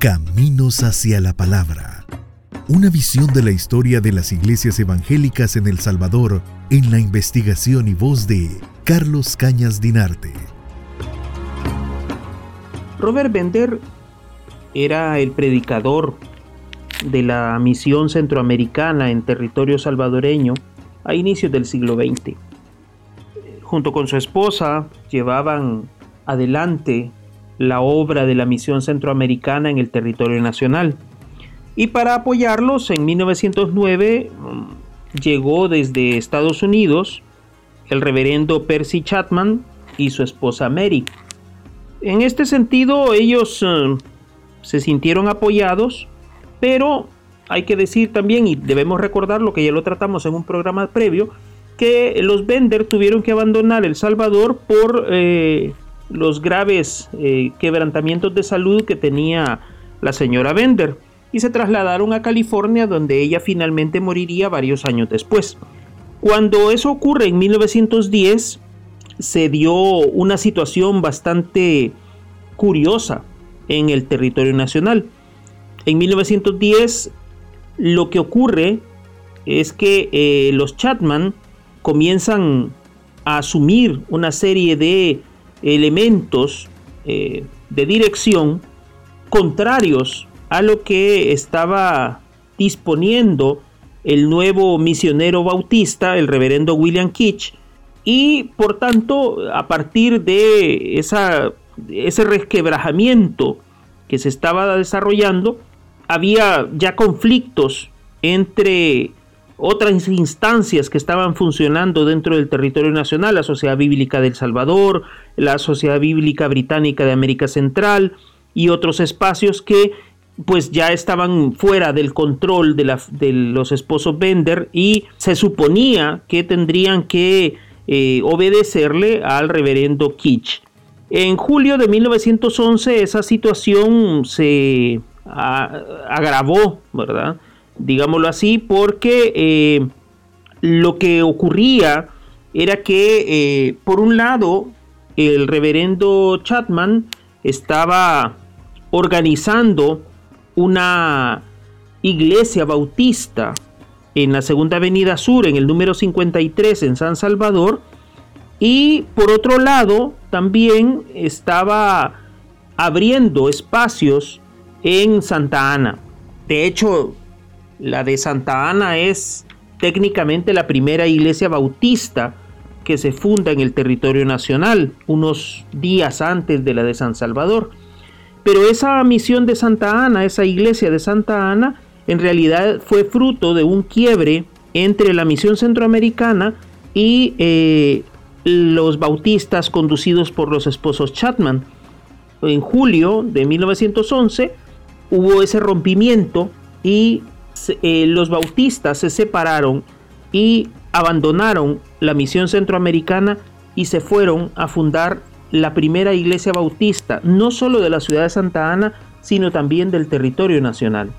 Caminos hacia la Palabra. Una visión de la historia de las iglesias evangélicas en El Salvador en la investigación y voz de Carlos Cañas Dinarte. Robert Bender era el predicador de la misión centroamericana en territorio salvadoreño a inicios del siglo XX. Junto con su esposa llevaban adelante la obra de la misión centroamericana en el territorio nacional. Y para apoyarlos, en 1909 mm, llegó desde Estados Unidos el reverendo Percy Chapman y su esposa Mary. En este sentido, ellos eh, se sintieron apoyados, pero hay que decir también, y debemos recordar lo que ya lo tratamos en un programa previo, que los Bender tuvieron que abandonar El Salvador por eh, los graves eh, quebrantamientos de salud que tenía la señora Bender y se trasladaron a California donde ella finalmente moriría varios años después. Cuando eso ocurre en 1910 se dio una situación bastante curiosa en el territorio nacional. En 1910 lo que ocurre es que eh, los Chatman comienzan a asumir una serie de elementos eh, de dirección contrarios a lo que estaba disponiendo el nuevo misionero bautista, el reverendo William Kitch, y por tanto, a partir de esa ese resquebrajamiento que se estaba desarrollando, había ya conflictos entre otras instancias que estaban funcionando dentro del territorio nacional, la Sociedad Bíblica del Salvador, la Sociedad Bíblica Británica de América Central y otros espacios que pues ya estaban fuera del control de, los esposos Bender y se suponía que tendrían que eh, obedecerle al reverendo Kitsch. En julio de 1911 esa situación se agravó, ¿verdad? Digámoslo así, porque eh, lo que ocurría era que, eh, por un lado, el reverendo Chapman estaba organizando una iglesia bautista en la Segunda Avenida Sur, en el número 53 en San Salvador, y por otro lado, también estaba abriendo espacios en Santa Ana. De hecho, la de Santa Ana es técnicamente la primera iglesia bautista que se funda en el territorio nacional, unos días antes de la de San Salvador. Pero esa misión de Santa Ana, esa iglesia de Santa Ana, en realidad fue fruto de un quiebre entre la misión centroamericana y eh, los bautistas conducidos por los esposos Chapman. En julio de 1911 hubo ese rompimiento y eh, los bautistas se separaron y abandonaron la misión centroamericana y se fueron a fundar la primera iglesia bautista, no solo de la ciudad de Santa Ana, sino también del territorio nacional.